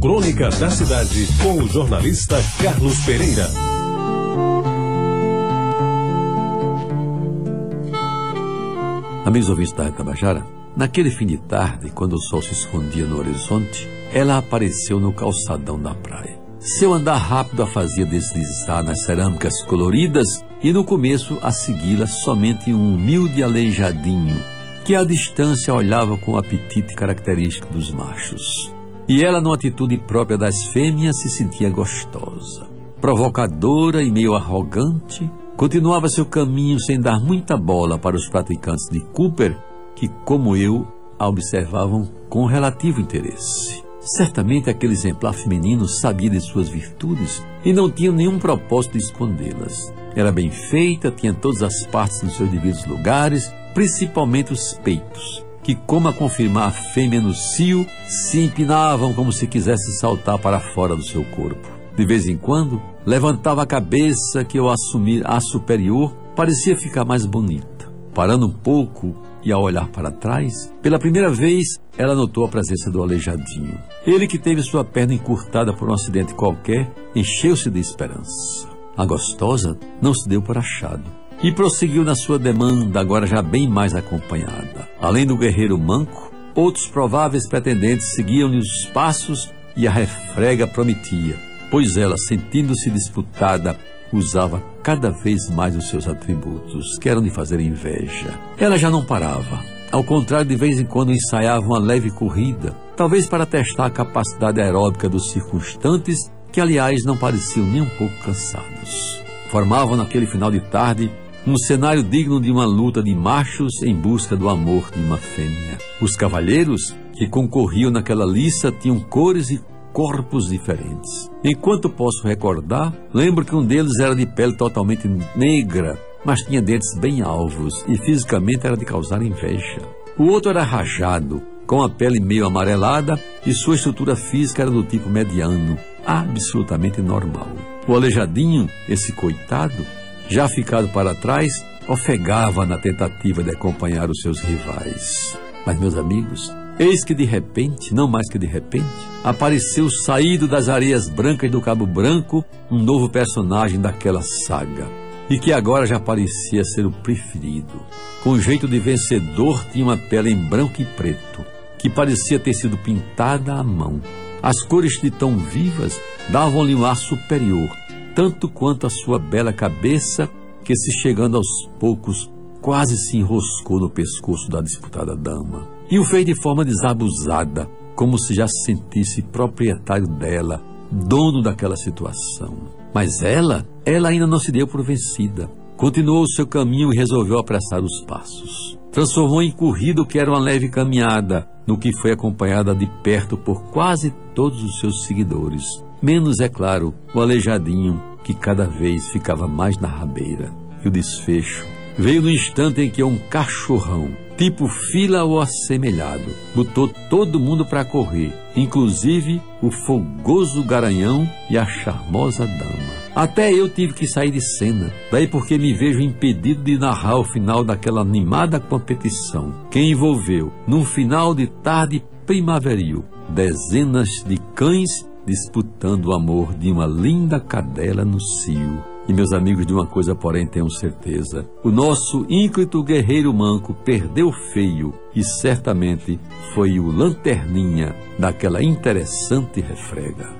Crônica da Cidade, com o jornalista Carlos Pereira. Amigos ouvintes da Tabajara, naquele fim de tarde, quando o sol se escondia no horizonte, ela apareceu no calçadão da praia. Seu andar rápido a fazia deslizar nas cerâmicas coloridas e no começo a segui-la somente um humilde aleijadinho que à distância olhava com o apetite característico dos machos. E ela, numa atitude própria das fêmeas, se sentia gostosa. Provocadora e meio arrogante, continuava seu caminho sem dar muita bola para os praticantes de Cooper, que, como eu, a observavam com relativo interesse. Certamente aquele exemplar feminino sabia de suas virtudes e não tinha nenhum propósito de escondê-las. Era bem feita, tinha todas as partes nos seus devidos lugares, principalmente os peitos, que, como a confirmar a fêmea no cio, se empinavam como se quisesse saltar para fora do seu corpo. De vez em quando, levantava a cabeça que, ao assumir a superior, parecia ficar mais bonita. Parando um pouco e ao olhar para trás, pela primeira vez ela notou a presença do aleijadinho. Ele que teve sua perna encurtada por um acidente qualquer, encheu-se de esperança. A gostosa não se deu por achado e prosseguiu na sua demanda, agora já bem mais acompanhada. Além do guerreiro manco, outros prováveis pretendentes seguiam-lhe os passos e a refrega prometia, pois ela, sentindo-se disputada, usava cada vez mais os seus atributos, que eram de fazer inveja. Ela já não parava. Ao contrário, de vez em quando ensaiava uma leve corrida, talvez para testar a capacidade aeróbica dos circunstantes, que aliás não pareciam nem um pouco cansados. Formavam naquele final de tarde um cenário digno de uma luta de machos em busca do amor de uma fêmea. Os cavalheiros que concorriam naquela liça tinham cores e corpos diferentes. Enquanto posso recordar, lembro que um deles era de pele totalmente negra, mas tinha dentes bem alvos e fisicamente era de causar inveja. O outro era rajado, com a pele meio amarelada e sua estrutura física era do tipo mediano, absolutamente normal. O aleijadinho, esse coitado, já ficado para trás, ofegava na tentativa de acompanhar os seus rivais. Mas, meus amigos, eis que de repente, não mais que de repente, apareceu saído das areias brancas do Cabo Branco um novo personagem daquela saga, e que agora já parecia ser o preferido. Com jeito de vencedor, tinha uma pele em branco e preto, que parecia ter sido pintada à mão. As cores de tão vivas davam-lhe um ar superior, tanto quanto a sua bela cabeça, que se chegando aos poucos quase se enroscou no pescoço da disputada dama. E o fez de forma desabusada, como se já se sentisse proprietário dela, dono daquela situação. Mas ela, ela ainda não se deu por vencida. Continuou o seu caminho e resolveu apressar os passos. Transformou em corrida o que era uma leve caminhada, no que foi acompanhada de perto por quase todos os seus seguidores. Menos, é claro, o aleijadinho, que cada vez ficava mais na rabeira. E o desfecho veio no instante em que um cachorrão, tipo fila ou assemelhado, botou todo mundo para correr, inclusive o fogoso garanhão e a charmosa dama. Até eu tive que sair de cena, daí porque me vejo impedido de narrar o final daquela animada competição, que envolveu, num final de tarde primaveril, dezenas de cães disputando o amor de uma linda cadela no cio. E meus amigos, de uma coisa, porém, tenham certeza: o nosso ínclito guerreiro manco perdeu feio e certamente foi o lanterninha daquela interessante refrega.